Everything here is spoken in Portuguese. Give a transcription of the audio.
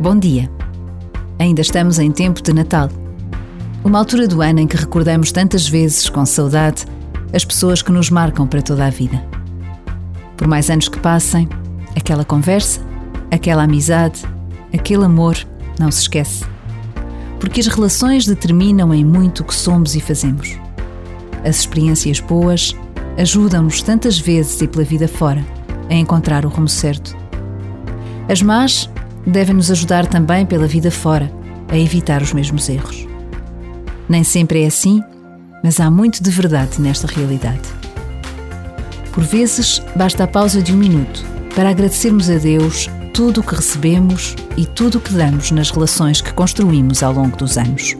Bom dia. Ainda estamos em tempo de Natal. Uma altura do ano em que recordamos tantas vezes, com saudade, as pessoas que nos marcam para toda a vida. Por mais anos que passem, aquela conversa, aquela amizade, aquele amor não se esquece. Porque as relações determinam em muito o que somos e fazemos. As experiências boas ajudam-nos tantas vezes e pela vida fora a encontrar o rumo certo. As más devem nos ajudar também pela vida fora a evitar os mesmos erros. Nem sempre é assim, mas há muito de verdade nesta realidade. Por vezes, basta a pausa de um minuto para agradecermos a Deus tudo o que recebemos e tudo o que damos nas relações que construímos ao longo dos anos.